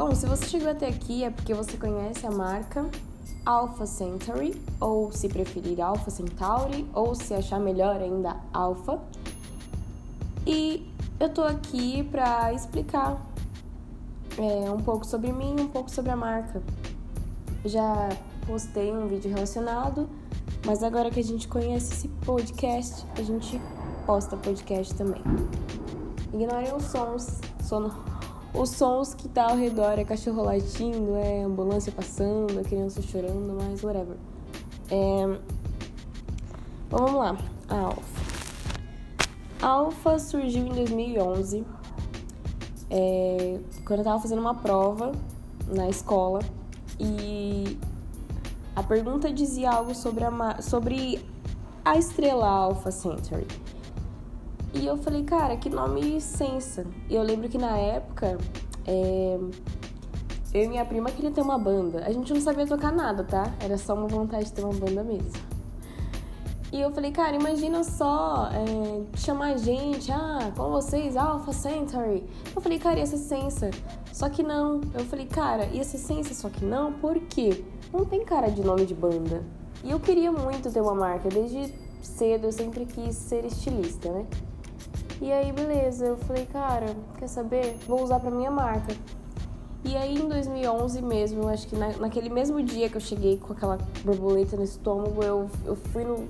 Bom, se você chegou até aqui é porque você conhece a marca Alpha Centauri, ou se preferir Alpha Centauri, ou se achar melhor ainda Alpha. E eu tô aqui para explicar é, um pouco sobre mim, um pouco sobre a marca. Já postei um vídeo relacionado, mas agora que a gente conhece esse podcast, a gente posta podcast também. Ignorem os sons, sono, os sons que tá ao redor, é cachorro latindo, é ambulância passando, é criança chorando, mas whatever. É... Vamos lá. A Alfa. A Alfa surgiu em 2011, é... quando eu tava fazendo uma prova na escola e a pergunta dizia algo sobre a, sobre a estrela Alpha Centauri. E eu falei, cara, que nome sensa. E eu lembro que na época, é... eu e minha prima queria ter uma banda. A gente não sabia tocar nada, tá? Era só uma vontade de ter uma banda mesmo. E eu falei, cara, imagina só é, chamar a gente, ah, com vocês, Alpha Centauri. Eu falei, cara, ia ser sensa. Só que não. Eu falei, cara, ia ser sensa, só que não, por quê? Não tem cara de nome de banda. E eu queria muito ter uma marca, desde cedo eu sempre quis ser estilista, né? E aí, beleza, eu falei, cara, quer saber? Vou usar pra minha marca. E aí, em 2011 mesmo, acho que na, naquele mesmo dia que eu cheguei com aquela borboleta no estômago, eu, eu fui no.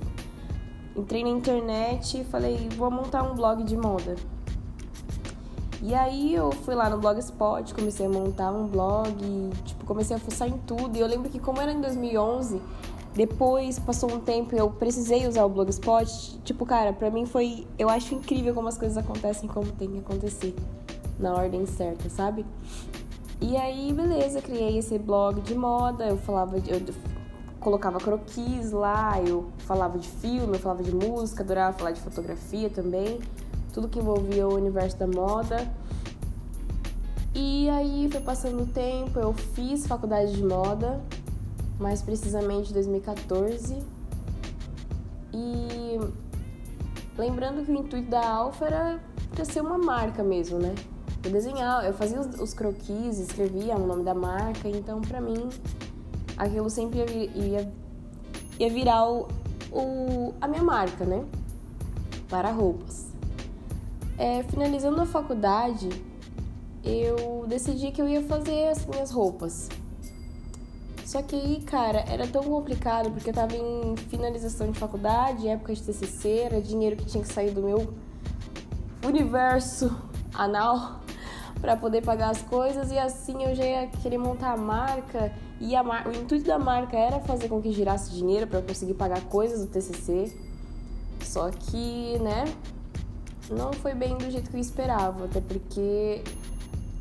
Entrei na internet e falei, vou montar um blog de moda. E aí eu fui lá no Blogspot, comecei a montar um blog, tipo, comecei a fuçar em tudo. E eu lembro que como era em 2011, depois, passou um tempo, eu precisei usar o Blogspot. Tipo, cara, pra mim foi. Eu acho incrível como as coisas acontecem como tem que acontecer. Na ordem certa, sabe? E aí, beleza, criei esse blog de moda. Eu falava. Eu colocava croquis lá, eu falava de filme, eu falava de música, adorava falar de fotografia também. Tudo que envolvia o universo da moda. E aí foi passando o tempo, eu fiz faculdade de moda mais precisamente 2014. E lembrando que o intuito da Alfa era para ser uma marca mesmo, né? Eu desenhava, eu fazia os, os croquis, escrevia o nome da marca, então para mim aquilo sempre ia, ia, ia virar o, o, a minha marca, né? Para roupas. É, finalizando a faculdade, eu decidi que eu ia fazer as minhas roupas. Só que aí, cara, era tão complicado porque eu tava em finalização de faculdade, época de TCC, era dinheiro que tinha que sair do meu universo anal para poder pagar as coisas e assim eu já ia querer montar a marca e a mar... o intuito da marca era fazer com que girasse dinheiro para conseguir pagar coisas do TCC. Só que, né, não foi bem do jeito que eu esperava, até porque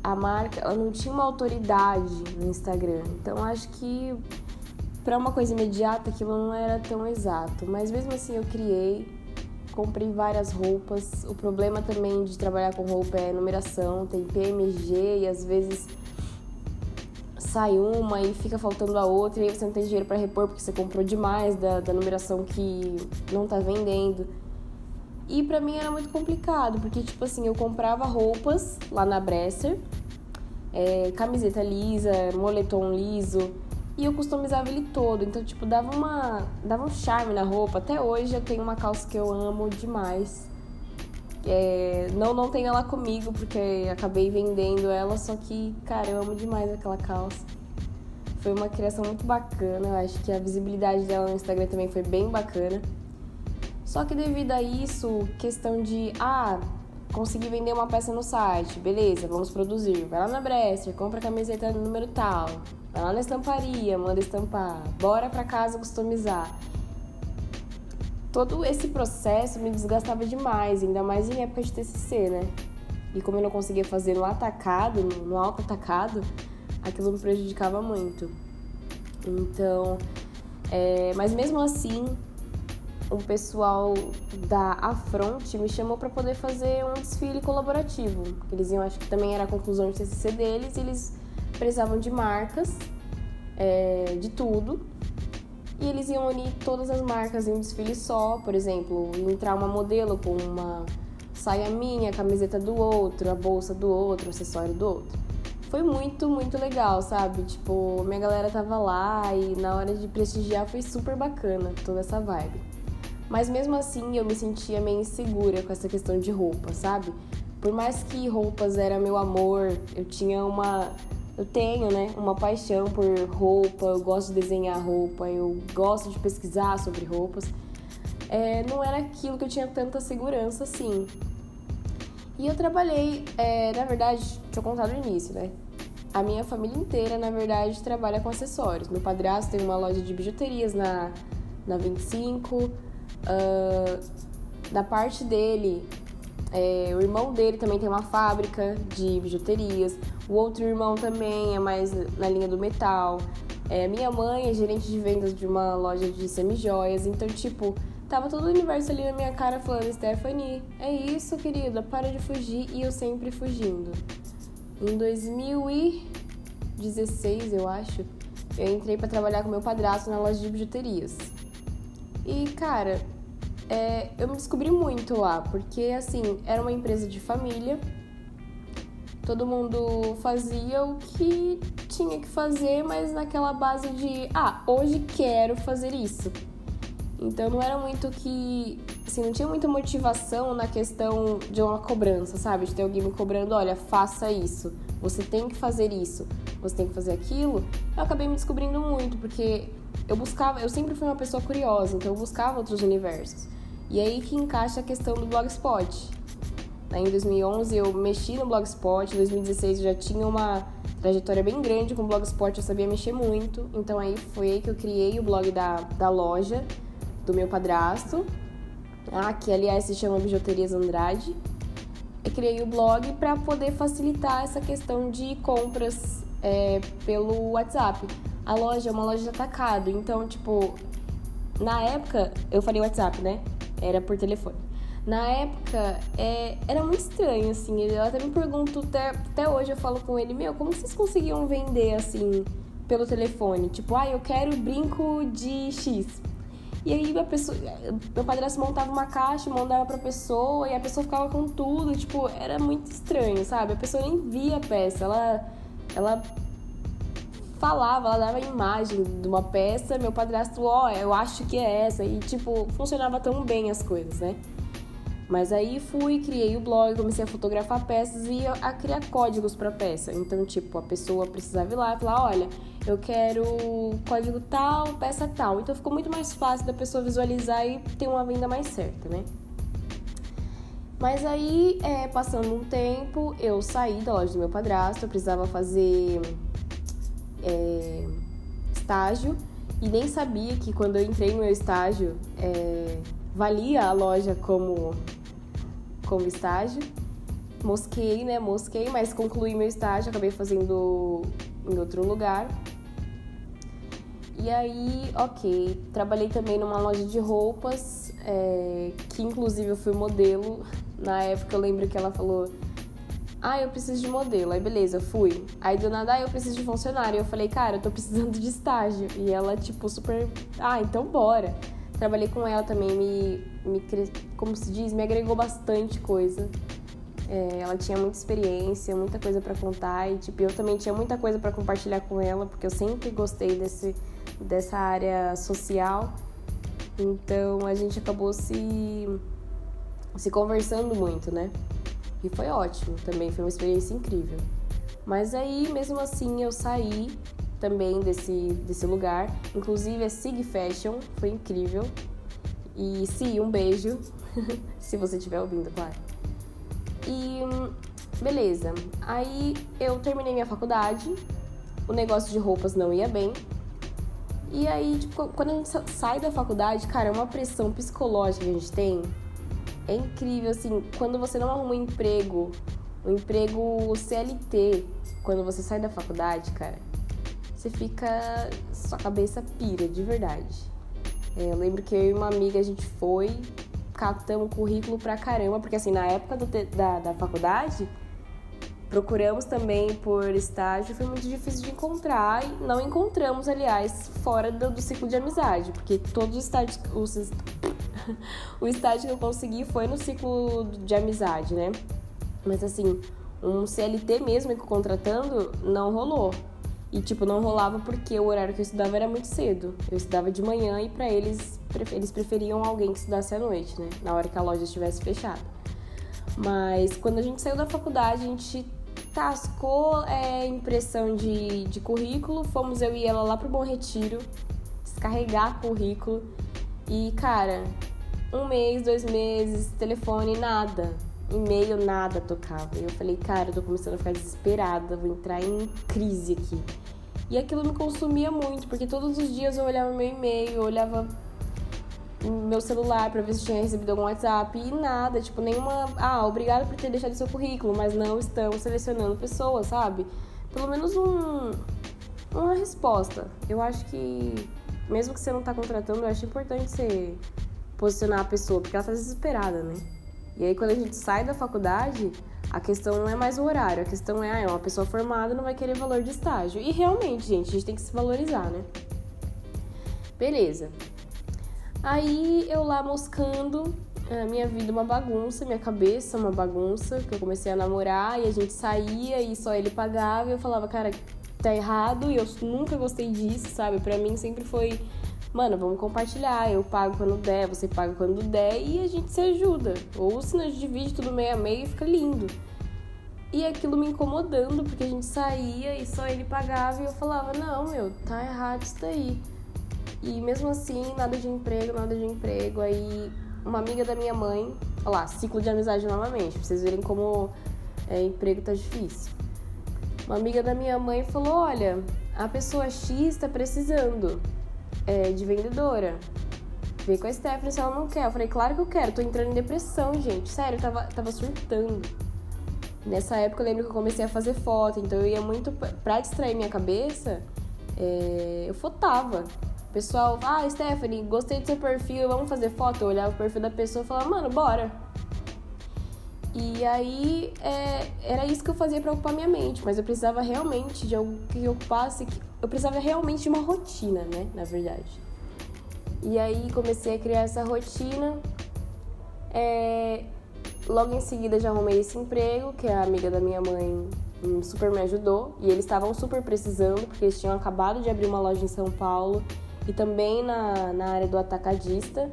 a marca ela não tinha uma autoridade no Instagram. Então acho que para uma coisa imediata aquilo não era tão exato. Mas mesmo assim eu criei, comprei várias roupas. O problema também de trabalhar com roupa é numeração, tem PMG e às vezes sai uma e fica faltando a outra e aí você não tem dinheiro para repor porque você comprou demais da, da numeração que não tá vendendo. E para mim era muito complicado, porque tipo assim, eu comprava roupas lá na Bresser, é, camiseta lisa, moletom liso, e eu customizava ele todo. Então, tipo, dava uma dava um charme na roupa. Até hoje eu tenho uma calça que eu amo demais. É, não, não tenho ela comigo porque acabei vendendo ela, só que, cara, eu amo demais aquela calça. Foi uma criação muito bacana, eu acho que a visibilidade dela no Instagram também foi bem bacana. Só que devido a isso, questão de, ah, consegui vender uma peça no site, beleza, vamos produzir. Vai lá na Bresser, compra a camiseta no número tal. Vai lá na estamparia, manda estampar. Bora pra casa customizar. Todo esse processo me desgastava demais, ainda mais em época de TCC, né? E como eu não conseguia fazer no atacado, no alto atacado, aquilo me prejudicava muito. Então, é, mas mesmo assim, um pessoal da Afront me chamou para poder fazer um desfile colaborativo. Eles iam, acho que também era a conclusão de TCC deles, e eles precisavam de marcas, é, de tudo, e eles iam unir todas as marcas em um desfile só, por exemplo, entrar uma modelo com uma saia minha, a camiseta do outro, a bolsa do outro, o acessório do outro. foi muito, muito legal, sabe? Tipo, minha galera tava lá e na hora de prestigiar foi super bacana toda essa vibe. Mas mesmo assim eu me sentia meio insegura com essa questão de roupa, sabe? Por mais que roupas era meu amor, eu tinha uma. Eu tenho, né? Uma paixão por roupa, eu gosto de desenhar roupa, eu gosto de pesquisar sobre roupas. É, não era aquilo que eu tinha tanta segurança assim. E eu trabalhei, é, na verdade, deixa eu contar no início, né? A minha família inteira, na verdade, trabalha com acessórios. Meu padrasto tem uma loja de bijuterias na, na 25. Uh, da parte dele, é, o irmão dele também tem uma fábrica de bijuterias. O outro irmão também é mais na linha do metal. É, minha mãe é gerente de vendas de uma loja de semijoias. Então, tipo, Tava todo o universo ali na minha cara falando, Stephanie, é isso, querida, para de fugir. E eu sempre fugindo. Em 2016, eu acho, eu entrei para trabalhar com meu padrasto na loja de bijuterias. E, cara, é, eu me descobri muito lá, porque, assim, era uma empresa de família. Todo mundo fazia o que tinha que fazer, mas naquela base de, ah, hoje quero fazer isso. Então não era muito que. Assim, não tinha muita motivação na questão de uma cobrança, sabe? De ter alguém me cobrando, olha, faça isso, você tem que fazer isso, você tem que fazer aquilo. Eu acabei me descobrindo muito, porque eu buscava, eu sempre fui uma pessoa curiosa, então eu buscava outros universos. E aí que encaixa a questão do Blogspot. Em 2011 eu mexi no Blogspot, em 2016 eu já tinha uma trajetória bem grande com o Blogspot, eu sabia mexer muito, então aí foi aí que eu criei o blog da, da loja do meu padrasto, ah, que aliás se chama Bijuterias Andrade. Eu criei o blog para poder facilitar essa questão de compras é, pelo WhatsApp. A loja é uma loja de atacado, então, tipo, na época, eu falei WhatsApp, né? Era por telefone. Na época, é, era muito estranho, assim. Eu até me pergunto, até, até hoje eu falo com ele, meu, como vocês conseguiam vender, assim, pelo telefone? Tipo, ah, eu quero brinco de X. E aí a pessoa, meu padrasto montava uma caixa, mandava pra pessoa e a pessoa ficava com tudo, tipo, era muito estranho, sabe? A pessoa nem via a peça, ela ela falava, ela dava a imagem de uma peça, meu padrasto, ó, oh, eu acho que é essa e tipo, funcionava tão bem as coisas, né? Mas aí fui, criei o blog, comecei a fotografar peças e a criar códigos para peça. Então, tipo, a pessoa precisava ir lá e falar: olha, eu quero código tal, peça tal. Então ficou muito mais fácil da pessoa visualizar e ter uma venda mais certa, né? Mas aí, é, passando um tempo, eu saí da loja do meu padrasto, eu precisava fazer é, estágio e nem sabia que quando eu entrei no meu estágio é, valia a loja como como estágio. Mosquei, né? Mosquei, mas concluí meu estágio, acabei fazendo em outro lugar. E aí, ok, trabalhei também numa loja de roupas, é, que inclusive eu fui modelo. Na época eu lembro que ela falou: Ah, eu preciso de modelo. Aí beleza, fui. Aí do nada, ah, eu preciso de funcionário. Eu falei, cara, eu tô precisando de estágio. E ela, tipo, super. Ah, então bora. Trabalhei com ela também, me, me como se diz, me agregou bastante coisa. É, ela tinha muita experiência, muita coisa para contar e tipo, eu também tinha muita coisa para compartilhar com ela, porque eu sempre gostei desse, dessa área social. Então a gente acabou se, se conversando muito, né? E foi ótimo também, foi uma experiência incrível. Mas aí, mesmo assim, eu saí também desse, desse lugar. Inclusive a Sig Fashion foi incrível. E sim, um beijo, se você estiver ouvindo, claro. E beleza. Aí eu terminei minha faculdade, o negócio de roupas não ia bem. E aí, tipo, quando a gente sai da faculdade, cara, é uma pressão psicológica que a gente tem. É incrível, assim, quando você não arruma um emprego, um emprego CLT, quando você sai da faculdade, cara, você fica. sua cabeça pira, de verdade. É, eu lembro que eu e uma amiga a gente foi, catamos currículo pra caramba, porque assim, na época do, da, da faculdade, procuramos também por estágio, foi muito difícil de encontrar e não encontramos, aliás, fora do, do ciclo de amizade, porque todos os estágios. Os, o estágio que eu consegui foi no ciclo de amizade, né? Mas assim, Um CLT mesmo contratando não rolou. E, tipo, não rolava porque o horário que eu estudava era muito cedo. Eu estudava de manhã e para eles, eles preferiam alguém que estudasse à noite, né? Na hora que a loja estivesse fechada. Mas quando a gente saiu da faculdade, a gente tascou é, impressão de, de currículo. Fomos eu e ela lá pro Bom Retiro, descarregar currículo. E, cara, um mês, dois meses, telefone, nada e-mail, nada tocava. E eu falei, cara, eu tô começando a ficar desesperada, vou entrar em crise aqui. E aquilo me consumia muito, porque todos os dias eu olhava meu e-mail, eu olhava meu celular para ver se tinha recebido algum WhatsApp e nada, tipo, nenhuma. Ah, obrigado por ter deixado seu currículo, mas não estamos selecionando pessoas, sabe? Pelo menos um, uma resposta. Eu acho que, mesmo que você não tá contratando, eu acho importante você posicionar a pessoa, porque ela tá desesperada, né? E aí, quando a gente sai da faculdade, a questão não é mais o horário, a questão é, ah, é uma pessoa formada não vai querer valor de estágio. E realmente, gente, a gente tem que se valorizar, né? Beleza. Aí eu lá moscando, a minha vida uma bagunça, minha cabeça uma bagunça, que eu comecei a namorar e a gente saía e só ele pagava e eu falava, cara, tá errado e eu nunca gostei disso, sabe? Pra mim sempre foi mano, vamos compartilhar, eu pago quando der, você paga quando der e a gente se ajuda. Ou se nós divide tudo meio a meio, fica lindo. E aquilo me incomodando, porque a gente saía e só ele pagava e eu falava, não, meu, tá errado isso daí. E mesmo assim, nada de emprego, nada de emprego. Aí uma amiga da minha mãe, olha lá, ciclo de amizade novamente, pra vocês verem como é, emprego tá difícil. Uma amiga da minha mãe falou, olha, a pessoa X tá precisando é, de vendedora. Vê com a Stephanie se ela não quer. Eu falei, claro que eu quero, tô entrando em depressão, gente. Sério, eu tava, tava surtando. Nessa época eu lembro que eu comecei a fazer foto, então eu ia muito pra distrair minha cabeça, é, eu fotava. O pessoal, ah, Stephanie, gostei do seu perfil, vamos fazer foto? Eu olhava o perfil da pessoa e falava, mano, bora. E aí é, era isso que eu fazia para ocupar minha mente, mas eu precisava realmente de algo que ocupasse, eu precisava realmente de uma rotina, né, na verdade. E aí comecei a criar essa rotina. É, logo em seguida já arrumei esse emprego, que a amiga da minha mãe super me ajudou. E eles estavam super precisando, porque eles tinham acabado de abrir uma loja em São Paulo e também na, na área do atacadista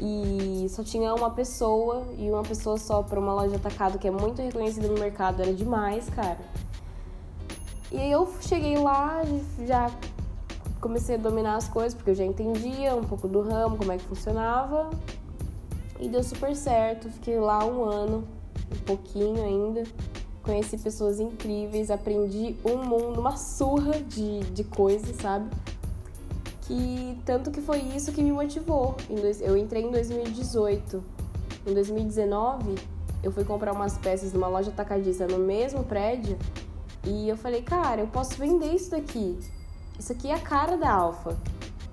e só tinha uma pessoa e uma pessoa só para uma loja de atacado que é muito reconhecida no mercado, era demais, cara. E aí eu cheguei lá, já comecei a dominar as coisas, porque eu já entendia um pouco do ramo, como é que funcionava. E deu super certo, fiquei lá um ano, um pouquinho ainda. Conheci pessoas incríveis, aprendi um mundo, uma surra de, de coisas, sabe? Que tanto que foi isso que me motivou. Eu entrei em 2018. Em 2019, eu fui comprar umas peças numa loja atacadista no mesmo prédio e eu falei, cara, eu posso vender isso daqui. Isso aqui é a cara da Alfa.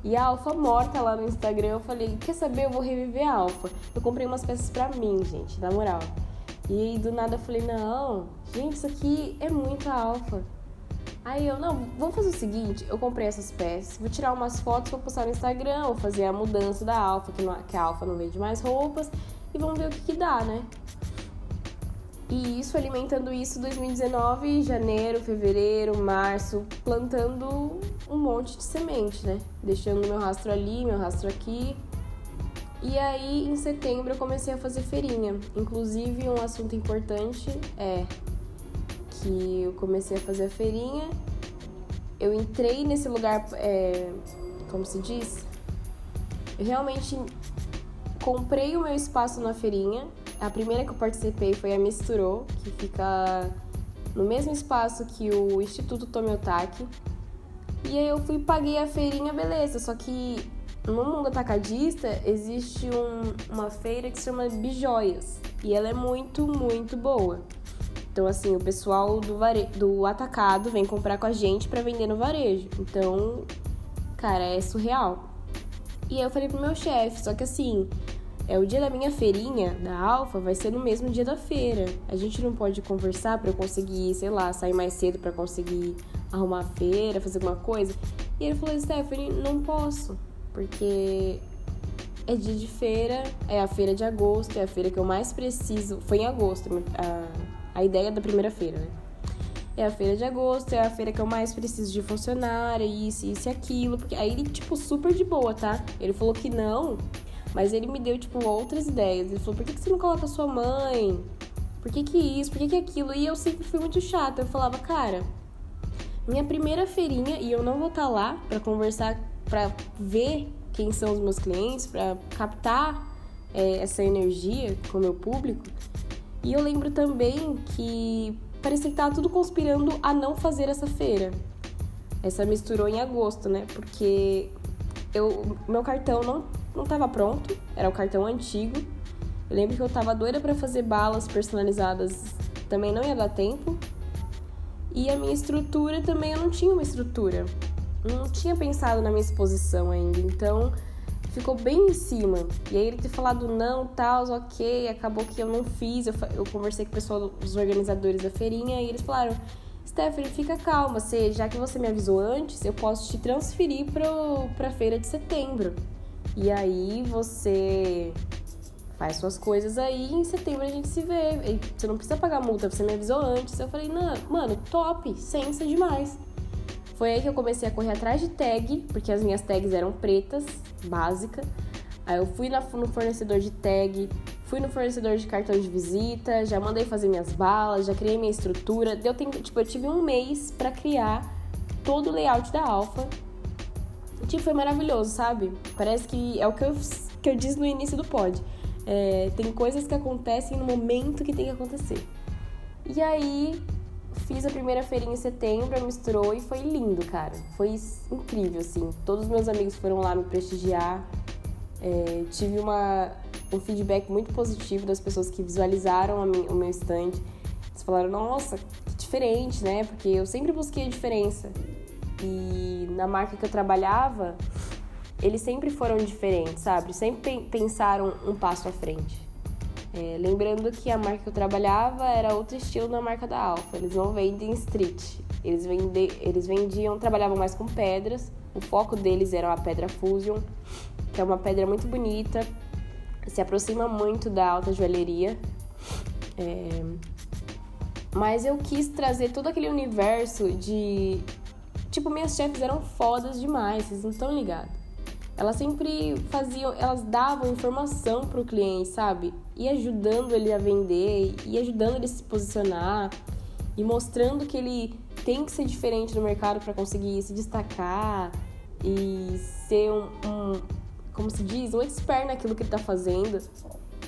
E a Alfa morta lá no Instagram, eu falei, quer saber, eu vou reviver a Alfa. Eu comprei umas peças pra mim, gente, na moral. E aí do nada eu falei, não, gente, isso aqui é muito a Alfa. Aí eu, não, vamos fazer o seguinte, eu comprei essas peças, vou tirar umas fotos, vou postar no Instagram, vou fazer a mudança da Alfa, que, que a Alfa não vende mais roupas, e vamos ver o que, que dá, né? E isso, alimentando isso 2019, janeiro, fevereiro, março, plantando um monte de semente, né? Deixando meu rastro ali, meu rastro aqui. E aí, em setembro, eu comecei a fazer feirinha. Inclusive, um assunto importante é que eu comecei a fazer a feirinha. Eu entrei nesse lugar, é, como se diz? Eu realmente comprei o meu espaço na feirinha. A primeira que eu participei foi a Misturou, que fica no mesmo espaço que o Instituto Tomiotaki. E aí eu fui paguei a feirinha, beleza. Só que no mundo atacadista existe um, uma feira que se chama Bijoias. E ela é muito, muito boa. Então, assim, o pessoal do, vare... do atacado vem comprar com a gente para vender no varejo. Então, cara, é surreal. E aí eu falei pro meu chefe, só que assim, é o dia da minha feirinha, da Alfa, vai ser no mesmo dia da feira. A gente não pode conversar para eu conseguir, sei lá, sair mais cedo para conseguir arrumar a feira, fazer alguma coisa. E ele falou, Stephanie, não posso, porque é dia de feira, é a feira de agosto, é a feira que eu mais preciso. Foi em agosto a a ideia da primeira feira, né? É a feira de agosto, é a feira que eu mais preciso de funcionário, isso, isso e aquilo. Porque aí ele, tipo, super de boa, tá? Ele falou que não, mas ele me deu, tipo, outras ideias. Ele falou, por que, que você não coloca sua mãe? Por que que isso? Por que que aquilo? E eu sempre fui muito chata. Eu falava, cara, minha primeira feirinha e eu não vou estar tá lá para conversar, para ver quem são os meus clientes, para captar é, essa energia com o meu público. E eu lembro também que parecia que tava tudo conspirando a não fazer essa feira. Essa misturou em agosto, né? Porque eu, meu cartão não, não tava pronto, era o cartão antigo. Eu lembro que eu tava doida para fazer balas personalizadas, também não ia dar tempo. E a minha estrutura também eu não tinha uma estrutura. Não tinha pensado na minha exposição ainda. Então, ficou bem em cima. E aí ele ter falado não, tal, ok, acabou que eu não fiz. Eu, eu conversei com o pessoal, os organizadores da feirinha, e eles falaram: Stephanie, fica calma, você, já que você me avisou antes, eu posso te transferir para a feira de setembro. E aí você faz suas coisas aí em setembro a gente se vê. E você não precisa pagar multa, você me avisou antes. Eu falei, não, mano, top, sensa demais. Foi aí que eu comecei a correr atrás de tag, porque as minhas tags eram pretas, básica. Aí eu fui no fornecedor de tag, fui no fornecedor de cartão de visita, já mandei fazer minhas balas, já criei minha estrutura. Deu tempo, tipo, eu tive um mês para criar todo o layout da Alpha. Tipo, foi maravilhoso, sabe? Parece que é o que eu, que eu disse no início do pod. É, tem coisas que acontecem no momento que tem que acontecer. E aí, Fiz a primeira feirinha em setembro, misturou e foi lindo, cara. Foi incrível, assim. Todos os meus amigos foram lá me prestigiar. É, tive uma, um feedback muito positivo das pessoas que visualizaram o meu stand. Eles falaram, nossa, que diferente, né? Porque eu sempre busquei a diferença. E na marca que eu trabalhava, eles sempre foram diferentes, sabe? Sempre pensaram um passo à frente. É, lembrando que a marca que eu trabalhava era outro estilo da marca da Alfa. Eles não vendem street. Eles, vende, eles vendiam, trabalhavam mais com pedras. O foco deles era a pedra Fusion, que é uma pedra muito bonita, se aproxima muito da alta joalheria. É, mas eu quis trazer todo aquele universo de. Tipo, minhas chefes eram fodas demais, vocês não estão ligados. Elas sempre faziam, elas davam informação pro cliente, sabe? E ajudando ele a vender, e ajudando ele a se posicionar, e mostrando que ele tem que ser diferente no mercado para conseguir se destacar e ser um, um, como se diz, um expert naquilo que ele tá fazendo.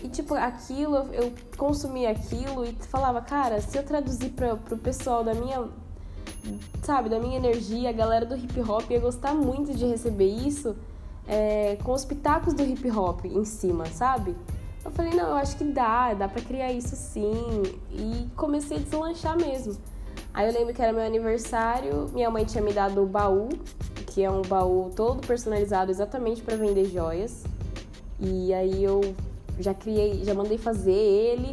E tipo, aquilo, eu consumia aquilo e falava, cara, se eu traduzir para pro pessoal da minha, sabe, da minha energia, a galera do hip hop ia gostar muito de receber isso é, com os pitacos do hip hop em cima, sabe? Eu falei, não, eu acho que dá, dá pra criar isso sim. E comecei a deslanchar mesmo. Aí eu lembro que era meu aniversário, minha mãe tinha me dado o baú, que é um baú todo personalizado exatamente para vender joias. E aí eu já criei, já mandei fazer ele.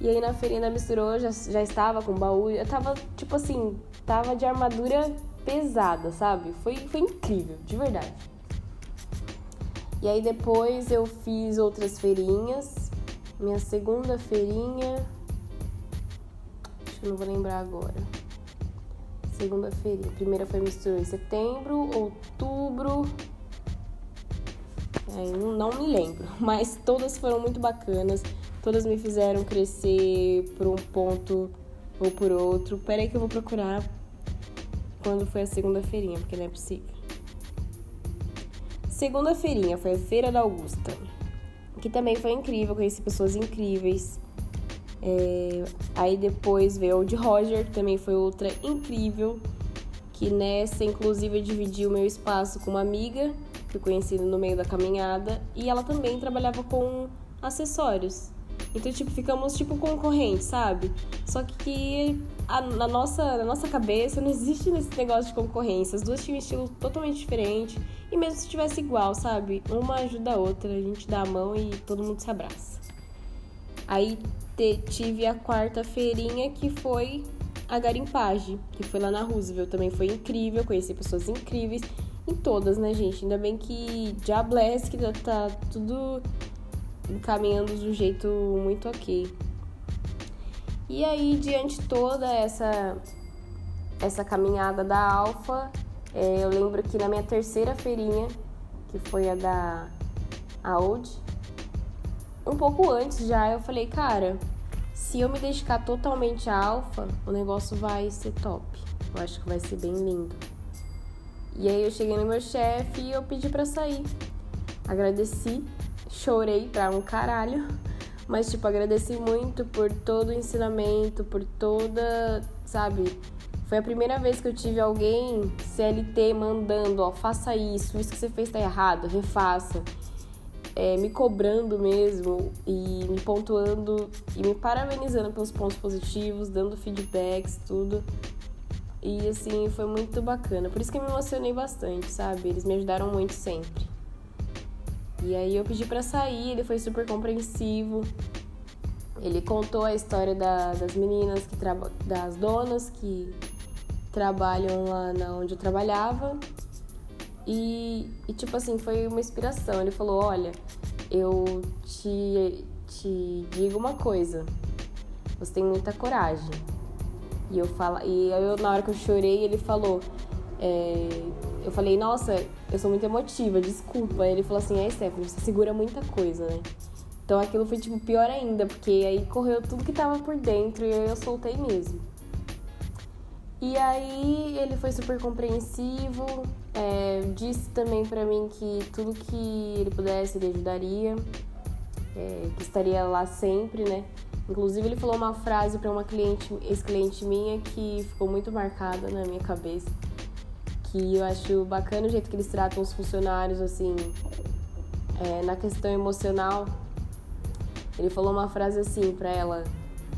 E aí na feirinha misturou, já, já estava com o baú. Eu tava, tipo assim, tava de armadura pesada, sabe? Foi, foi incrível, de verdade. E aí depois eu fiz outras feirinhas. Minha segunda feirinha. Acho que não vou lembrar agora. Segunda feirinha. primeira foi mistura em setembro, outubro. É, não me lembro, mas todas foram muito bacanas. Todas me fizeram crescer por um ponto ou por outro. Peraí que eu vou procurar quando foi a segunda feirinha, porque não é possível. Segunda feirinha foi a Feira da Augusta, que também foi incrível, conheci pessoas incríveis. É, aí depois veio o de Roger, que também foi outra incrível, que nessa inclusive eu dividi o meu espaço com uma amiga que eu conheci no meio da caminhada e ela também trabalhava com acessórios. Então, tipo, ficamos tipo concorrentes, sabe? Só que a, na, nossa, na nossa cabeça não existe esse negócio de concorrência. As duas tinham um estilo totalmente diferente. E mesmo se tivesse igual, sabe? Uma ajuda a outra, a gente dá a mão e todo mundo se abraça. Aí te, tive a quarta feirinha que foi a garimpagem, que foi lá na Roosevelt. Também foi incrível, conheci pessoas incríveis. Em todas, né, gente? Ainda bem que Diabless, que tá tudo encaminhando de um jeito muito ok. E aí, diante toda essa, essa caminhada da Alfa, é, eu lembro que na minha terceira feirinha, que foi a da Audi, um pouco antes já, eu falei, cara, se eu me dedicar totalmente à Alfa, o negócio vai ser top. Eu acho que vai ser bem lindo. E aí eu cheguei no meu chefe e eu pedi para sair. Agradeci, chorei pra um caralho, mas tipo, agradeci muito por todo o ensinamento, por toda, sabe? Foi a primeira vez que eu tive alguém CLT mandando, ó, faça isso, isso que você fez tá errado, refaça. É, me cobrando mesmo e me pontuando e me parabenizando pelos pontos positivos, dando feedbacks, tudo. E assim, foi muito bacana. Por isso que eu me emocionei bastante, sabe? Eles me ajudaram muito sempre. E aí eu pedi para sair, ele foi super compreensivo. Ele contou a história da, das meninas que das donas que trabalham lá na onde eu trabalhava. E, e, tipo assim, foi uma inspiração. Ele falou: Olha, eu te, te digo uma coisa, você tem muita coragem. E eu falo, e eu, na hora que eu chorei, ele falou: é, Eu falei, nossa, eu sou muito emotiva, desculpa. Ele falou assim: É, Stephanie, você segura muita coisa, né? Então aquilo foi tipo pior ainda, porque aí correu tudo que tava por dentro e eu soltei mesmo. E aí ele foi super compreensivo, é, disse também para mim que tudo que ele pudesse ele ajudaria, é, que estaria lá sempre, né? Inclusive ele falou uma frase para uma cliente, ex-cliente minha que ficou muito marcada na minha cabeça, que eu acho bacana o jeito que eles tratam os funcionários assim, é, na questão emocional. Ele falou uma frase assim para ela,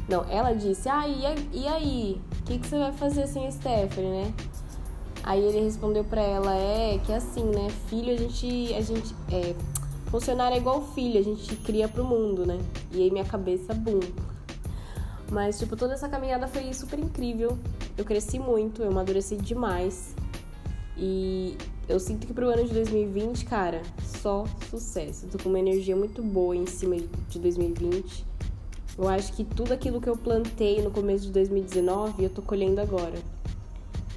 não, ela disse, ah, e aí? O que, que você vai fazer sem a Stephanie, né? Aí ele respondeu para ela, é que assim, né? Filho a gente. A gente é, funcionário é igual filho, a gente cria pro mundo, né? E aí minha cabeça, bum. Mas, tipo, toda essa caminhada foi super incrível. Eu cresci muito, eu amadureci demais. E eu sinto que pro ano de 2020, cara, só sucesso. Eu tô com uma energia muito boa em cima de 2020. Eu acho que tudo aquilo que eu plantei no começo de 2019 eu tô colhendo agora.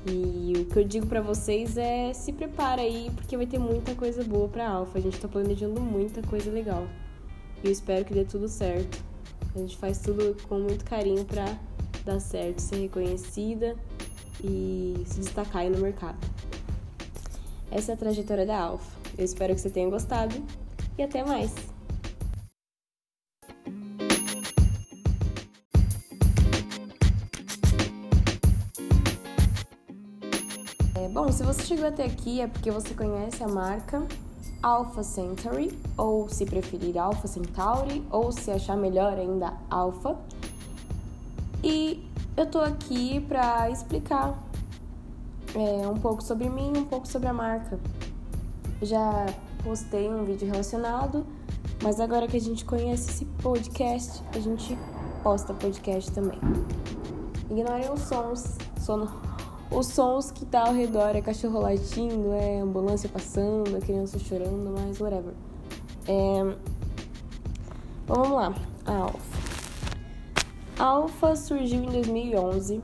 E o que eu digo para vocês é se prepara aí, porque vai ter muita coisa boa para Alfa. A gente tá planejando muita coisa legal. E eu espero que dê tudo certo. A gente faz tudo com muito carinho para dar certo, ser reconhecida e se destacar aí no mercado. Essa é a trajetória da Alfa. Eu espero que você tenha gostado e até mais. Bom, se você chegou até aqui é porque você conhece a marca Alpha Centauri, ou se preferir Alpha Centauri, ou se achar melhor ainda Alpha. E eu tô aqui para explicar é, um pouco sobre mim, um pouco sobre a marca. Já postei um vídeo relacionado, mas agora que a gente conhece esse podcast, a gente posta podcast também. Ignorem os sons, sono os sons que tá ao redor, é cachorro latindo, é ambulância passando, é criança chorando, mas whatever. É... Vamos lá. A Alfa. A Alfa surgiu em 2011,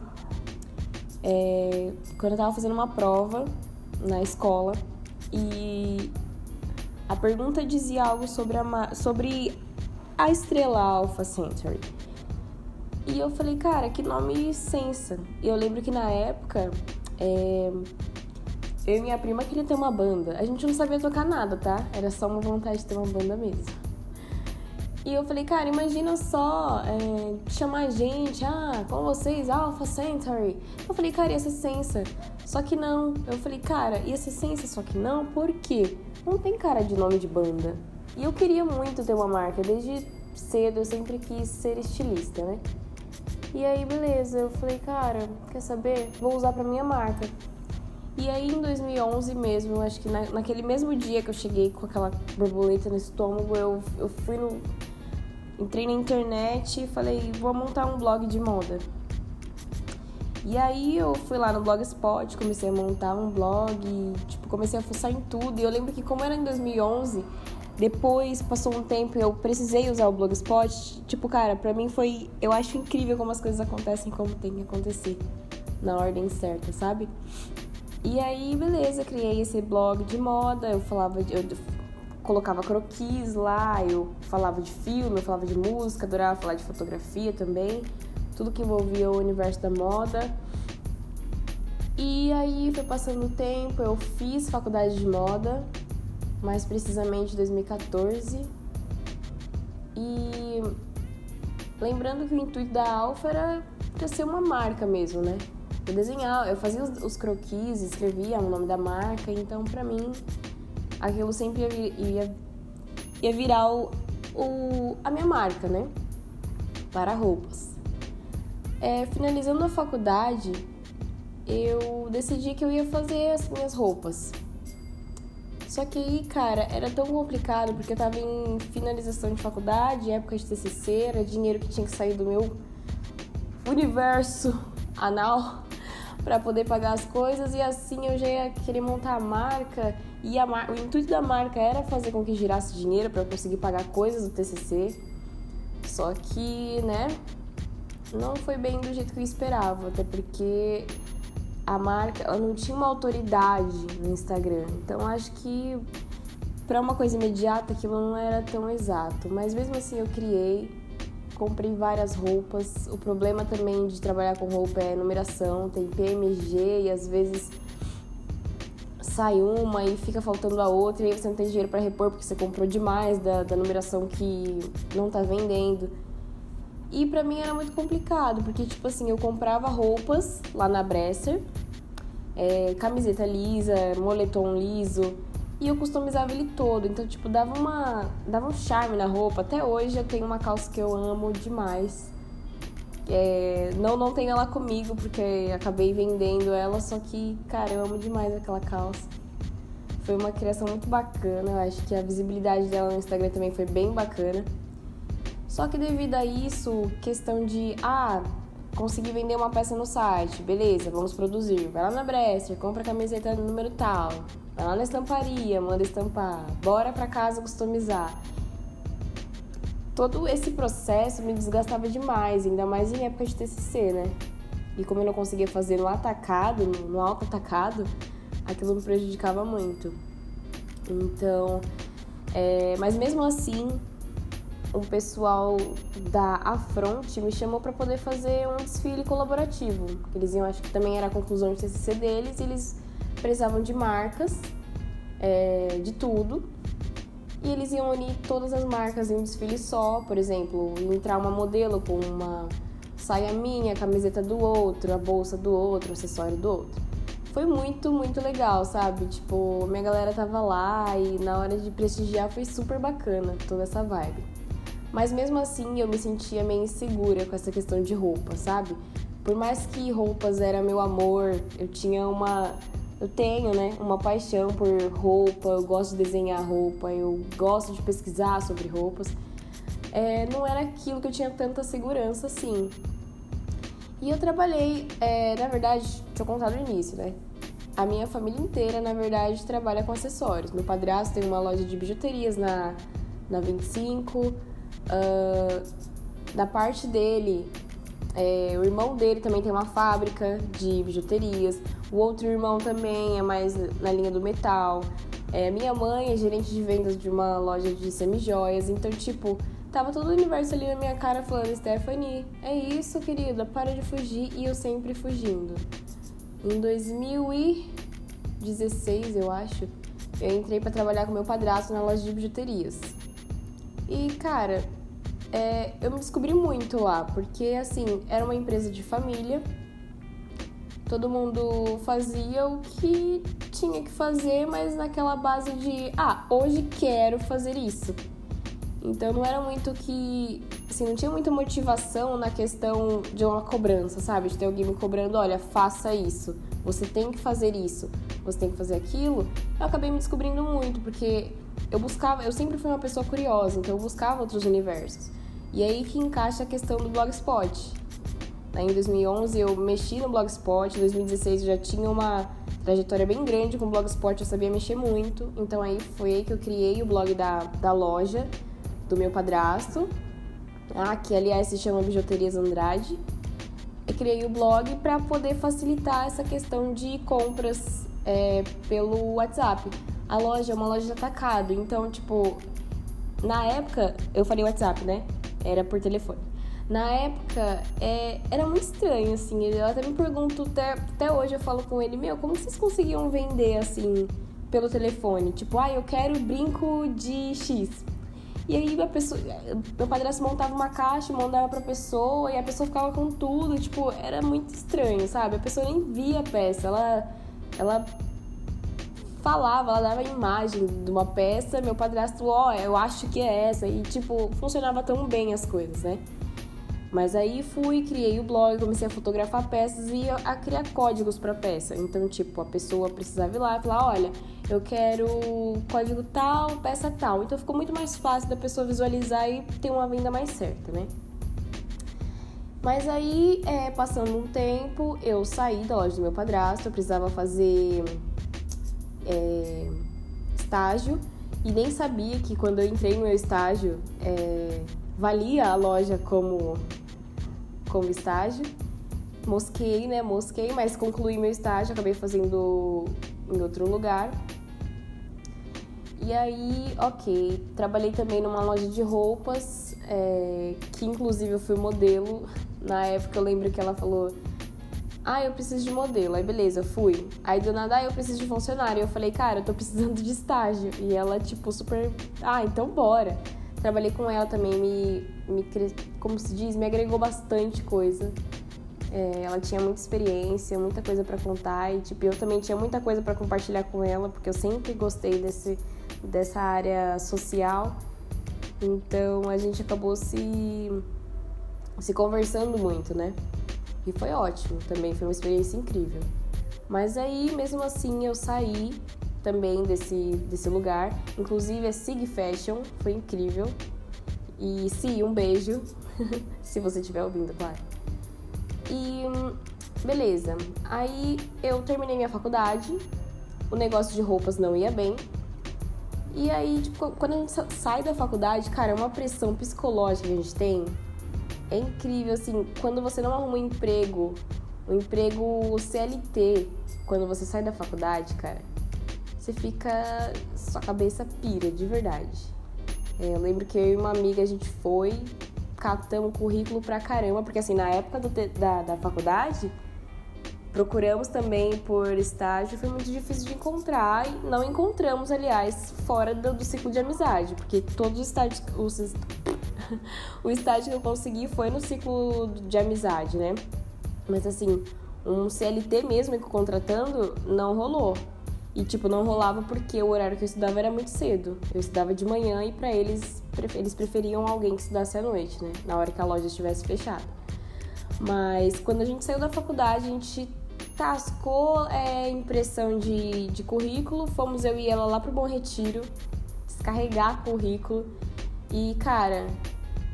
é... quando eu tava fazendo uma prova na escola e a pergunta dizia algo sobre a, sobre a estrela Alpha Centauri. E eu falei, cara, que nome sensa. E eu lembro que na época, é... eu e minha prima queria ter uma banda. A gente não sabia tocar nada, tá? Era só uma vontade de ter uma banda mesmo. E eu falei, cara, imagina só é, chamar a gente, ah, com vocês, Alpha Centauri. Eu falei, cara, ia ser sensa. Só que não. Eu falei, cara, ia ser sensa, só que não, por quê? Não tem cara de nome de banda. E eu queria muito ter uma marca, desde cedo eu sempre quis ser estilista, né? E aí, beleza, eu falei, cara, quer saber? Vou usar pra minha marca. E aí, em 2011 mesmo, acho que na, naquele mesmo dia que eu cheguei com aquela borboleta no estômago, eu, eu fui no. Entrei na internet e falei, vou montar um blog de moda. E aí eu fui lá no Blogspot, comecei a montar um blog, tipo, comecei a fuçar em tudo. E eu lembro que como era em 2011, depois passou um tempo eu precisei usar o Blogspot. Tipo, cara, pra mim foi. Eu acho incrível como as coisas acontecem como tem que acontecer. Na ordem certa, sabe? E aí, beleza, criei esse blog de moda. Eu falava. Eu colocava croquis lá, eu falava de filme, eu falava de música, adorava falar de fotografia também. Tudo que envolvia o universo da moda. E aí foi passando o tempo, eu fiz faculdade de moda mais precisamente em 2014. E lembrando que o intuito da Alfa era, era ser uma marca mesmo, né? Eu desenhava, eu fazia os, os croquis, escrevia o nome da marca, então pra mim aquilo sempre ia, ia, virar o, o, a minha marca, né? Para roupas. É, finalizando a faculdade, eu decidi que eu ia fazer as minhas roupas. Só que aí, cara, era tão complicado porque eu tava em finalização de faculdade, época de TCC, era dinheiro que tinha que sair do meu universo anal para poder pagar as coisas e assim eu já ia querer montar a marca e a mar... o intuito da marca era fazer com que girasse dinheiro para conseguir pagar coisas do TCC. Só que, né, não foi bem do jeito que eu esperava, até porque a marca ela não tinha uma autoridade no Instagram. Então acho que para uma coisa imediata aquilo não era tão exato. Mas mesmo assim eu criei, comprei várias roupas. O problema também de trabalhar com roupa é numeração, tem PMG e às vezes sai uma e fica faltando a outra e aí você não tem dinheiro para repor porque você comprou demais da, da numeração que não tá vendendo. E para mim era muito complicado, porque tipo assim, eu comprava roupas lá na Bresser, é, camiseta lisa, moletom liso, e eu customizava ele todo. Então, tipo, dava uma dava um charme na roupa. Até hoje eu tenho uma calça que eu amo demais. É, não não tenho ela comigo porque acabei vendendo ela, só que, cara, eu amo demais aquela calça. Foi uma criação muito bacana, eu acho que a visibilidade dela no Instagram também foi bem bacana. Só que devido a isso, questão de, ah, consegui vender uma peça no site, beleza, vamos produzir. Vai lá na Bresser, compra a camiseta no número tal. Vai lá na estamparia, manda estampar. Bora pra casa customizar. Todo esse processo me desgastava demais, ainda mais em época de TCC, né? E como eu não conseguia fazer no atacado, no alto atacado, aquilo me prejudicava muito. Então, é, mas mesmo assim, o pessoal da Afronte me chamou para poder fazer um desfile colaborativo. Eles iam, acho que também era a conclusão de TCC deles, e eles precisavam de marcas, é, de tudo, e eles iam unir todas as marcas em um desfile só, por exemplo, entrar uma modelo com uma saia minha, a camiseta do outro, a bolsa do outro, o acessório do outro. Foi muito, muito legal, sabe? Tipo, minha galera tava lá e na hora de prestigiar foi super bacana toda essa vibe. Mas mesmo assim eu me sentia meio insegura com essa questão de roupa, sabe? Por mais que roupas era meu amor, eu tinha uma. Eu tenho, né? Uma paixão por roupa, eu gosto de desenhar roupa, eu gosto de pesquisar sobre roupas. É, não era aquilo que eu tinha tanta segurança assim. E eu trabalhei, é, na verdade, deixa eu contar do início, né? A minha família inteira, na verdade, trabalha com acessórios. Meu padrasto tem uma loja de bijuterias na, na 25, Uh, da parte dele, é, o irmão dele também tem uma fábrica de bijuterias. O outro irmão também é mais na linha do metal. É, minha mãe é gerente de vendas de uma loja de semijoias. Então, tipo, tava todo o universo ali na minha cara falando: Stephanie, é isso, querida, para de fugir. E eu sempre fugindo. Em 2016, eu acho, eu entrei para trabalhar com meu padrasto na loja de bijuterias. E, cara, é, eu me descobri muito lá, porque, assim, era uma empresa de família, todo mundo fazia o que tinha que fazer, mas naquela base de, ah, hoje quero fazer isso. Então não era muito que. Assim, não tinha muita motivação na questão de uma cobrança, sabe? De ter alguém me cobrando, olha, faça isso, você tem que fazer isso, você tem que fazer aquilo. Eu acabei me descobrindo muito, porque eu buscava, eu sempre fui uma pessoa curiosa, então eu buscava outros universos. E aí que encaixa a questão do blogspot. Em 2011 eu mexi no Blogspot, em 2016 eu já tinha uma trajetória bem grande com o Blogspot, eu sabia mexer muito. Então aí foi aí que eu criei o blog da, da loja do meu padrasto, ah, que aliás se chama Bijuterias Andrade. Eu criei o blog para poder facilitar essa questão de compras é, pelo WhatsApp. A loja é uma loja de atacado, então, tipo, na época, eu falei WhatsApp, né? Era por telefone. Na época, é, era muito estranho, assim. Eu até me pergunto, até, até hoje eu falo com ele, meu, como vocês conseguiam vender, assim, pelo telefone? Tipo, ah, eu quero brinco de X. E aí a pessoa, meu padrasto montava uma caixa, mandava pra pessoa e a pessoa ficava com tudo, tipo, era muito estranho, sabe? A pessoa nem via a peça, ela ela falava, ela dava a imagem de uma peça, meu padrasto, ó, oh, eu acho que é essa e tipo, funcionava tão bem as coisas, né? Mas aí fui, criei o blog, comecei a fotografar peças e a criar códigos para peça. Então, tipo, a pessoa precisava ir lá e falar: olha, eu quero código tal, peça tal. Então ficou muito mais fácil da pessoa visualizar e ter uma venda mais certa, né? Mas aí, é, passando um tempo, eu saí da loja do meu padrasto, eu precisava fazer é, estágio e nem sabia que quando eu entrei no meu estágio é, valia a loja como como estágio. Mosquei, né? Mosquei, mas concluí meu estágio, acabei fazendo em outro lugar. E aí, ok, trabalhei também numa loja de roupas, é, que inclusive eu fui modelo. Na época eu lembro que ela falou: Ah, eu preciso de modelo. Aí beleza, fui. Aí do nada, ah, eu preciso de funcionário. Eu falei, cara, eu tô precisando de estágio. E ela, tipo, super. Ah, então bora. Trabalhei com ela também, me, me como se diz, me agregou bastante coisa. É, ela tinha muita experiência, muita coisa para contar e tipo, eu também tinha muita coisa para compartilhar com ela, porque eu sempre gostei desse, dessa área social. Então a gente acabou se, se conversando muito, né? E foi ótimo também, foi uma experiência incrível. Mas aí, mesmo assim, eu saí também desse, desse lugar. Inclusive a Sig Fashion foi incrível. E sim, um beijo, se você estiver ouvindo, claro. E beleza. Aí eu terminei minha faculdade, o negócio de roupas não ia bem. E aí, tipo, quando a gente sai da faculdade, cara, é uma pressão psicológica que a gente tem. É incrível, assim, quando você não arruma um emprego, um emprego CLT, quando você sai da faculdade, cara, você fica. sua cabeça pira, de verdade. É, eu lembro que eu e uma amiga a gente foi, catamos currículo pra caramba, porque assim, na época do, da, da faculdade, procuramos também por estágio, foi muito difícil de encontrar e não encontramos, aliás, fora do, do ciclo de amizade, porque todos os estágios. Os, o estágio que eu consegui foi no ciclo de amizade, né? Mas assim, um CLT mesmo contratando não rolou. E, tipo, não rolava porque o horário que eu estudava era muito cedo. Eu estudava de manhã e para eles, eles preferiam alguém que estudasse à noite, né? Na hora que a loja estivesse fechada. Mas quando a gente saiu da faculdade, a gente tascou é, impressão de, de currículo. Fomos eu e ela lá pro Bom Retiro, descarregar currículo. E, cara,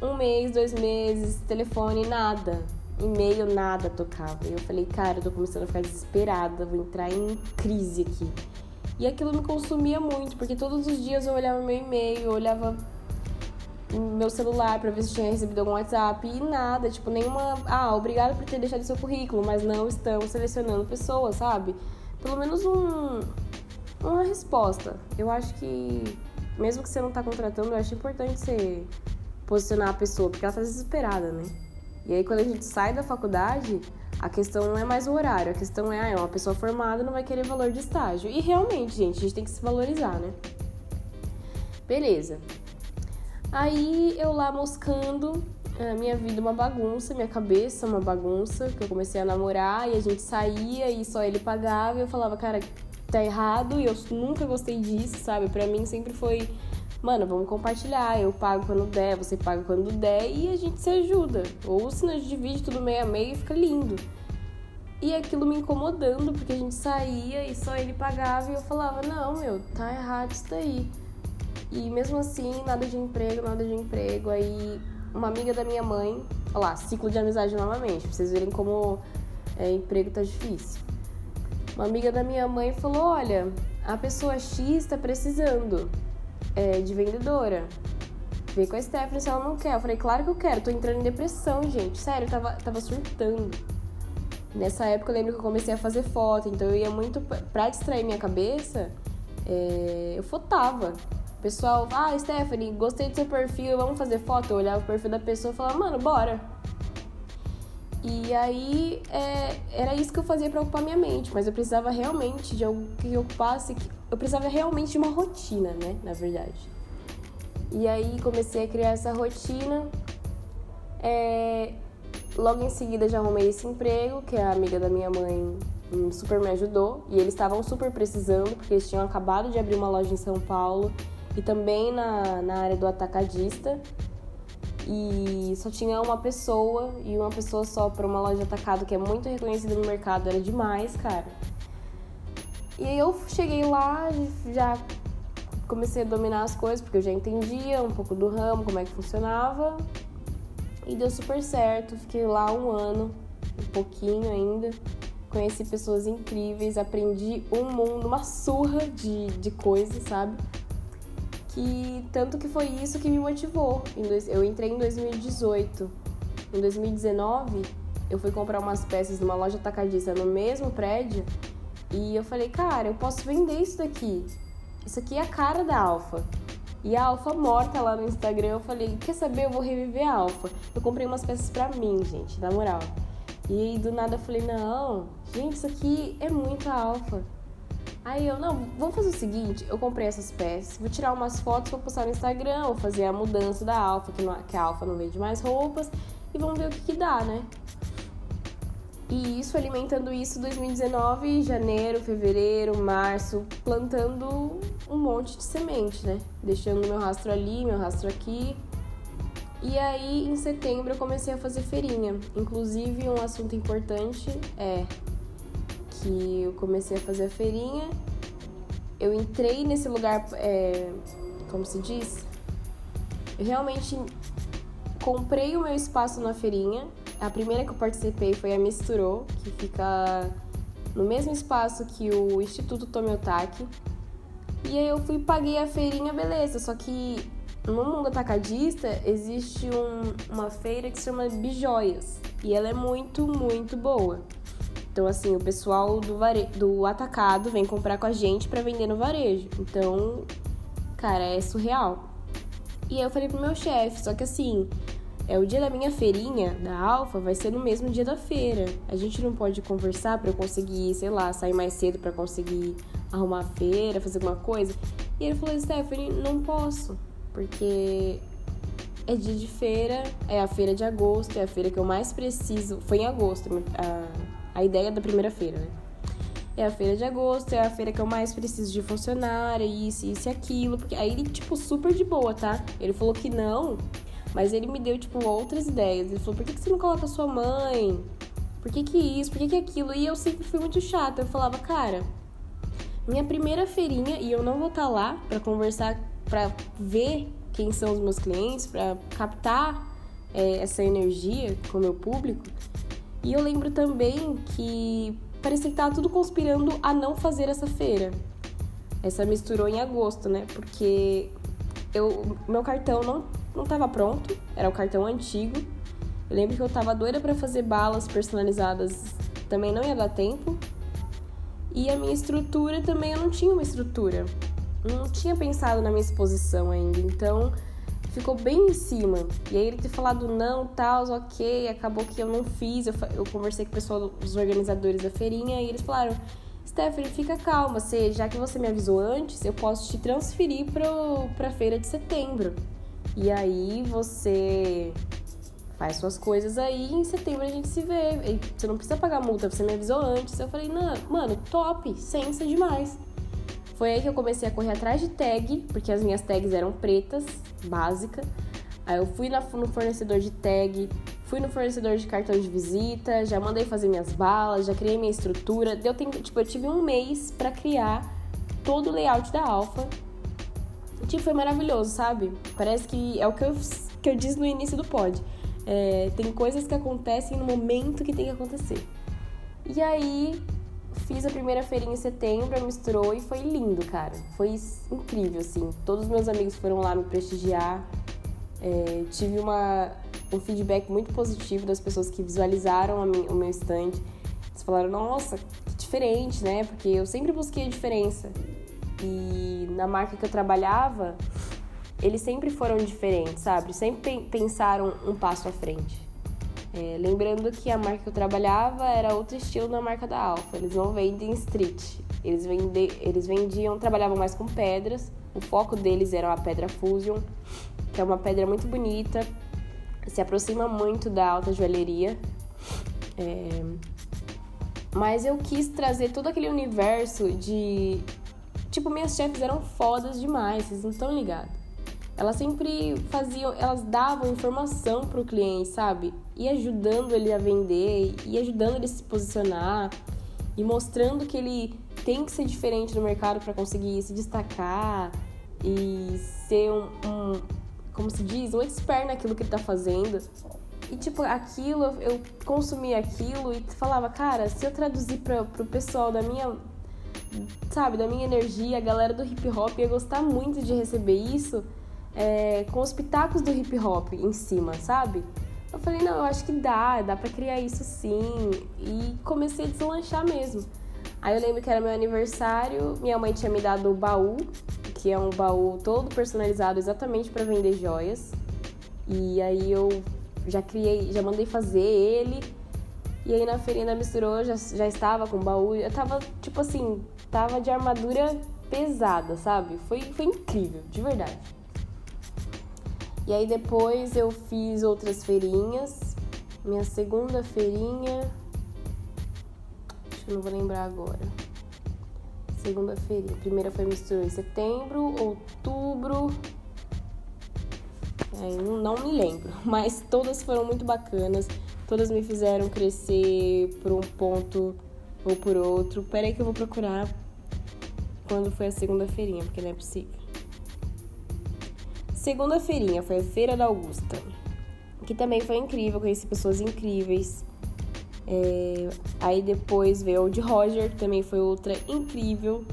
um mês, dois meses, telefone, nada e-mail, nada tocava. E eu falei, cara, eu tô começando a ficar desesperada, vou entrar em crise aqui. E aquilo me consumia muito, porque todos os dias eu olhava meu e-mail, eu olhava meu celular para ver se tinha recebido algum WhatsApp e nada, tipo, nenhuma. Ah, obrigado por ter deixado seu currículo, mas não estamos selecionando pessoas, sabe? Pelo menos um, uma resposta. Eu acho que, mesmo que você não tá contratando, eu acho importante você posicionar a pessoa, porque ela tá desesperada, né? E aí, quando a gente sai da faculdade, a questão não é mais o horário, a questão é, ah, é uma pessoa formada não vai querer valor de estágio. E realmente, gente, a gente tem que se valorizar, né? Beleza. Aí eu lá moscando, a minha vida uma bagunça, minha cabeça uma bagunça, que eu comecei a namorar e a gente saía e só ele pagava e eu falava, cara, tá errado e eu nunca gostei disso, sabe? Para mim sempre foi mano, vamos compartilhar, eu pago quando der, você paga quando der e a gente se ajuda. Ou se nós divide tudo meio a meio, fica lindo. E aquilo me incomodando, porque a gente saía e só ele pagava e eu falava, não, meu, tá errado isso daí. E mesmo assim, nada de emprego, nada de emprego. Aí uma amiga da minha mãe, olha lá, ciclo de amizade novamente, pra vocês verem como é, emprego tá difícil. Uma amiga da minha mãe falou: Olha, a pessoa X tá precisando é, de vendedora. Vê com a Stephanie se ela não quer. Eu falei: Claro que eu quero, tô entrando em depressão, gente. Sério, eu tava, tava surtando. Nessa época eu lembro que eu comecei a fazer foto, então eu ia muito pra distrair minha cabeça, é, eu fotava. O pessoal, ah, Stephanie, gostei do seu perfil, vamos fazer foto. Eu olhava o perfil da pessoa e falava, mano, bora. E aí é, era isso que eu fazia para ocupar minha mente, mas eu precisava realmente de algo que ocupasse, eu precisava realmente de uma rotina, né, na verdade. E aí comecei a criar essa rotina. É, logo em seguida já arrumei esse emprego, que a amiga da minha mãe super me ajudou, e eles estavam super precisando, porque eles tinham acabado de abrir uma loja em São Paulo e também na, na área do atacadista e só tinha uma pessoa e uma pessoa só para uma loja de atacado que é muito reconhecida no mercado, era demais, cara. E aí eu cheguei lá, já comecei a dominar as coisas, porque eu já entendia um pouco do ramo, como é que funcionava. E deu super certo, fiquei lá um ano, um pouquinho ainda. Conheci pessoas incríveis, aprendi um mundo, uma surra de, de coisas, sabe? Que tanto que foi isso que me motivou. Eu entrei em 2018. Em 2019, eu fui comprar umas peças numa loja atacadista no mesmo prédio e eu falei, cara, eu posso vender isso daqui. Isso aqui é a cara da Alfa. E a Alfa morta lá no Instagram, eu falei, quer saber, eu vou reviver a Alfa. Eu comprei umas peças pra mim, gente, na moral. E aí do nada eu falei, não, gente, isso aqui é muito a Alfa. Aí eu, não, vamos fazer o seguinte, eu comprei essas peças, vou tirar umas fotos, vou postar no Instagram, vou fazer a mudança da Alfa, que, que a Alfa não vende mais roupas, e vamos ver o que, que dá, né? E isso, alimentando isso 2019, janeiro, fevereiro, março, plantando um monte de semente, né? Deixando meu rastro ali, meu rastro aqui. E aí, em setembro, eu comecei a fazer feirinha. Inclusive, um assunto importante é que eu comecei a fazer a feirinha. Eu entrei nesse lugar, é, como se diz? Eu realmente comprei o meu espaço na feirinha. A primeira que eu participei foi a Misturou, que fica no mesmo espaço que o Instituto Tomiotaki. E aí eu fui paguei a feirinha, beleza. Só que no mundo atacadista existe um, uma feira que se chama Bijoias. E ela é muito, muito boa. Então, assim, o pessoal do, vare... do atacado vem comprar com a gente para vender no varejo. Então, cara, é surreal. E aí eu falei pro meu chefe, só que assim, é o dia da minha feirinha, da Alfa, vai ser no mesmo dia da feira. A gente não pode conversar para eu conseguir, sei lá, sair mais cedo para conseguir arrumar a feira, fazer alguma coisa. E ele falou, Stephanie, não posso, porque é dia de feira, é a feira de agosto, é a feira que eu mais preciso. Foi em agosto, a a ideia da primeira feira, né? É a feira de agosto, é a feira que eu mais preciso de funcionário, isso, isso e aquilo. Porque aí ele, tipo, super de boa, tá? Ele falou que não, mas ele me deu, tipo, outras ideias. Ele falou, por que, que você não coloca sua mãe? Por que que isso? Por que que aquilo? E eu sempre fui muito chata. Eu falava, cara, minha primeira feirinha, e eu não vou estar tá lá para conversar, para ver quem são os meus clientes, para captar é, essa energia com o meu público. E eu lembro também que parecia que tava tudo conspirando a não fazer essa feira. Essa misturou em agosto, né? Porque eu, meu cartão não, não tava pronto, era o cartão antigo. Eu lembro que eu tava doida para fazer balas personalizadas, também não ia dar tempo. E a minha estrutura também eu não tinha uma estrutura. Não tinha pensado na minha exposição ainda. Então, ficou bem em cima. E aí ele ter falado não, tal, ok, acabou que eu não fiz. Eu, eu conversei com o pessoal dos organizadores da feirinha e eles falaram: Stephanie, fica calma, você, já que você me avisou antes, eu posso te transferir para a feira de setembro. E aí você faz suas coisas aí em setembro a gente se vê. Você não precisa pagar multa, você me avisou antes. Eu falei, não, mano, top, sensa demais. Foi aí que eu comecei a correr atrás de tag, porque as minhas tags eram pretas, básica. Aí eu fui no fornecedor de tag, fui no fornecedor de cartão de visita, já mandei fazer minhas balas, já criei minha estrutura. Deu tempo, tipo, eu tive um mês para criar todo o layout da Alpha. Tipo, foi maravilhoso, sabe? Parece que é o que eu, que eu disse no início do pod. É, tem coisas que acontecem no momento que tem que acontecer. E aí fiz a primeira feirinha em setembro, misturou e foi lindo, cara. Foi incrível, assim. Todos os meus amigos foram lá me prestigiar. É, tive uma, um feedback muito positivo das pessoas que visualizaram o meu stand. Eles falaram, nossa, que diferente, né? Porque eu sempre busquei a diferença. E na marca que eu trabalhava, eles sempre foram diferentes, sabe? Sempre pensaram um passo à frente. É, lembrando que a marca que eu trabalhava era outro estilo da marca da Alfa. Eles não vendem street. Eles, vende, eles vendiam, trabalhavam mais com pedras. O foco deles era a pedra Fusion, que é uma pedra muito bonita, se aproxima muito da alta joalheria. É, mas eu quis trazer todo aquele universo de. Tipo, minhas chefes eram fodas demais, vocês não estão ligados. Elas sempre faziam, elas davam informação pro cliente, sabe? E ajudando ele a vender, e ajudando ele a se posicionar, e mostrando que ele tem que ser diferente no mercado para conseguir se destacar e ser um, um, como se diz, um expert naquilo que ele tá fazendo. E, tipo, aquilo, eu consumia aquilo e falava, cara, se eu traduzir pra, pro pessoal da minha, sabe, da minha energia, a galera do hip hop ia gostar muito de receber isso é, com os pitacos do hip hop em cima, sabe? Eu falei, não, eu acho que dá, dá pra criar isso sim. E comecei a deslanchar mesmo. Aí eu lembro que era meu aniversário, minha mãe tinha me dado o baú, que é um baú todo personalizado exatamente para vender joias. E aí eu já criei, já mandei fazer ele. E aí na feirinha misturou, já, já estava com o baú. Eu tava, tipo assim, tava de armadura pesada, sabe? Foi, foi incrível, de verdade. E aí depois eu fiz outras feirinhas. Minha segunda feirinha. Acho que não vou lembrar agora. Segunda feirinha. Primeira foi mistura em setembro, outubro. É, não me lembro, mas todas foram muito bacanas. Todas me fizeram crescer por um ponto ou por outro. Peraí que eu vou procurar quando foi a segunda feirinha, porque não é possível. Segunda feirinha foi a Feira da Augusta, que também foi incrível, conheci pessoas incríveis. É, aí depois veio o de Roger, que também foi outra incrível,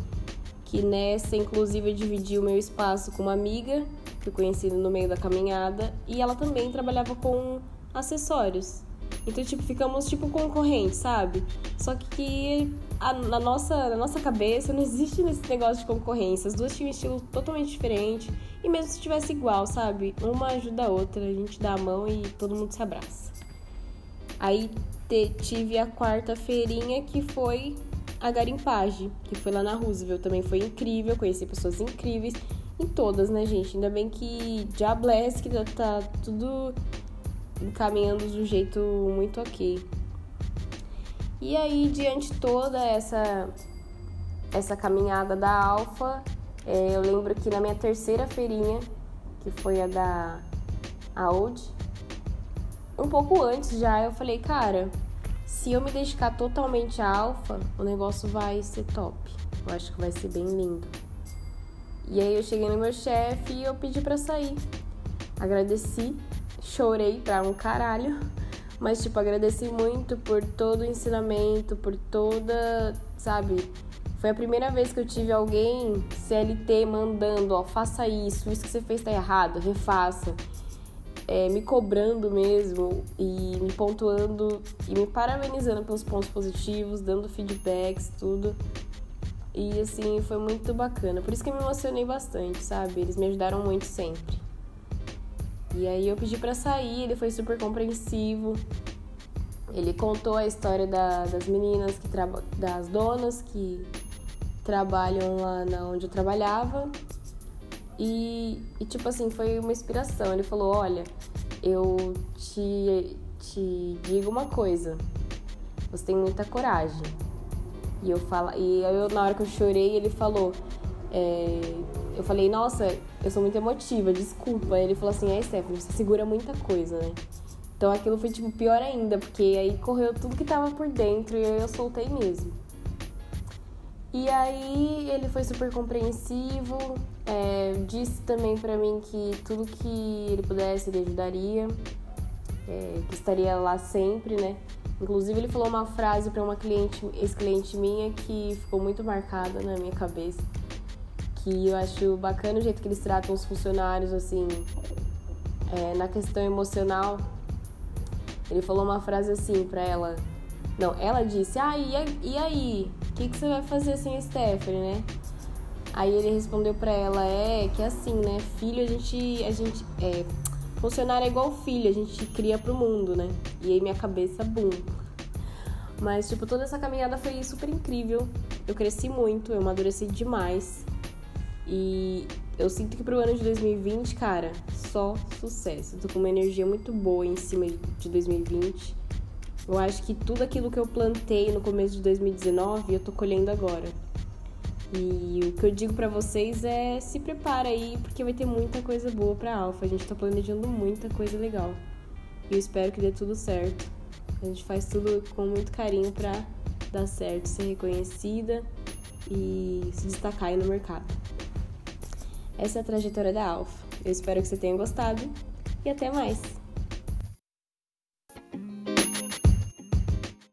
que nessa inclusive eu dividi o meu espaço com uma amiga que eu conheci no meio da caminhada e ela também trabalhava com acessórios. Então, tipo, ficamos tipo concorrentes, sabe? Só que a, na, nossa, na nossa cabeça não existe esse negócio de concorrência. As duas tinham um estilo totalmente diferente. E mesmo se tivesse igual, sabe? Uma ajuda a outra, a gente dá a mão e todo mundo se abraça. Aí te, tive a quarta feirinha que foi a garimpagem, que foi lá na Roosevelt. Também foi incrível, conheci pessoas incríveis. Em todas, né, gente? Ainda bem que Diabless, que tá tudo caminhando de um jeito muito ok. E aí, diante toda essa, essa caminhada da Alfa, é, eu lembro que na minha terceira feirinha, que foi a da Audi, um pouco antes já eu falei, cara, se eu me dedicar totalmente à Alfa, o negócio vai ser top. Eu acho que vai ser bem lindo. E aí eu cheguei no meu chefe e eu pedi para sair. Agradeci chorei pra um caralho. Mas, tipo, agradeci muito por todo o ensinamento, por toda, sabe? Foi a primeira vez que eu tive alguém CLT mandando, ó, faça isso, isso que você fez tá errado, refaça. É, me cobrando mesmo e me pontuando e me parabenizando pelos pontos positivos, dando feedbacks, tudo. E assim, foi muito bacana. Por isso que eu me emocionei bastante, sabe? Eles me ajudaram muito sempre. E aí eu pedi para sair, ele foi super compreensivo. Ele contou a história da, das meninas que das donas que trabalham lá na onde eu trabalhava. E, e tipo assim, foi uma inspiração. Ele falou: "Olha, eu te te digo uma coisa. Você tem muita coragem." E eu falo, e eu na hora que eu chorei, ele falou: é, eu falei, nossa, eu sou muito emotiva, desculpa. Ele falou assim, é, Stephanie, você segura muita coisa, né? Então aquilo foi, tipo, pior ainda, porque aí correu tudo que tava por dentro e eu soltei mesmo. E aí ele foi super compreensivo, é, disse também para mim que tudo que ele pudesse ele ajudaria. é, que estaria lá sempre, né? Inclusive ele falou uma frase para uma cliente, ex-cliente minha que ficou muito marcada na minha cabeça, que eu acho bacana o jeito que eles tratam os funcionários assim, é, na questão emocional. Ele falou uma frase assim para ela. Não, ela disse: "Ah, e, aí? O que, que você vai fazer sem a Stephanie, né?" Aí ele respondeu para ela: "É que assim, né? Filho a gente a gente é Funcionário é igual filho, a gente cria pro mundo, né? E aí minha cabeça, bum. Mas, tipo, toda essa caminhada foi super incrível. Eu cresci muito, eu amadureci demais. E eu sinto que pro ano de 2020, cara, só sucesso. Eu tô com uma energia muito boa em cima de 2020. Eu acho que tudo aquilo que eu plantei no começo de 2019, eu tô colhendo agora. E o que eu digo para vocês é se prepara aí, porque vai ter muita coisa boa para Alfa. A gente tá planejando muita coisa legal. E eu espero que dê tudo certo. A gente faz tudo com muito carinho para dar certo, ser reconhecida e se destacar aí no mercado. Essa é a trajetória da Alfa. Eu espero que você tenha gostado e até mais.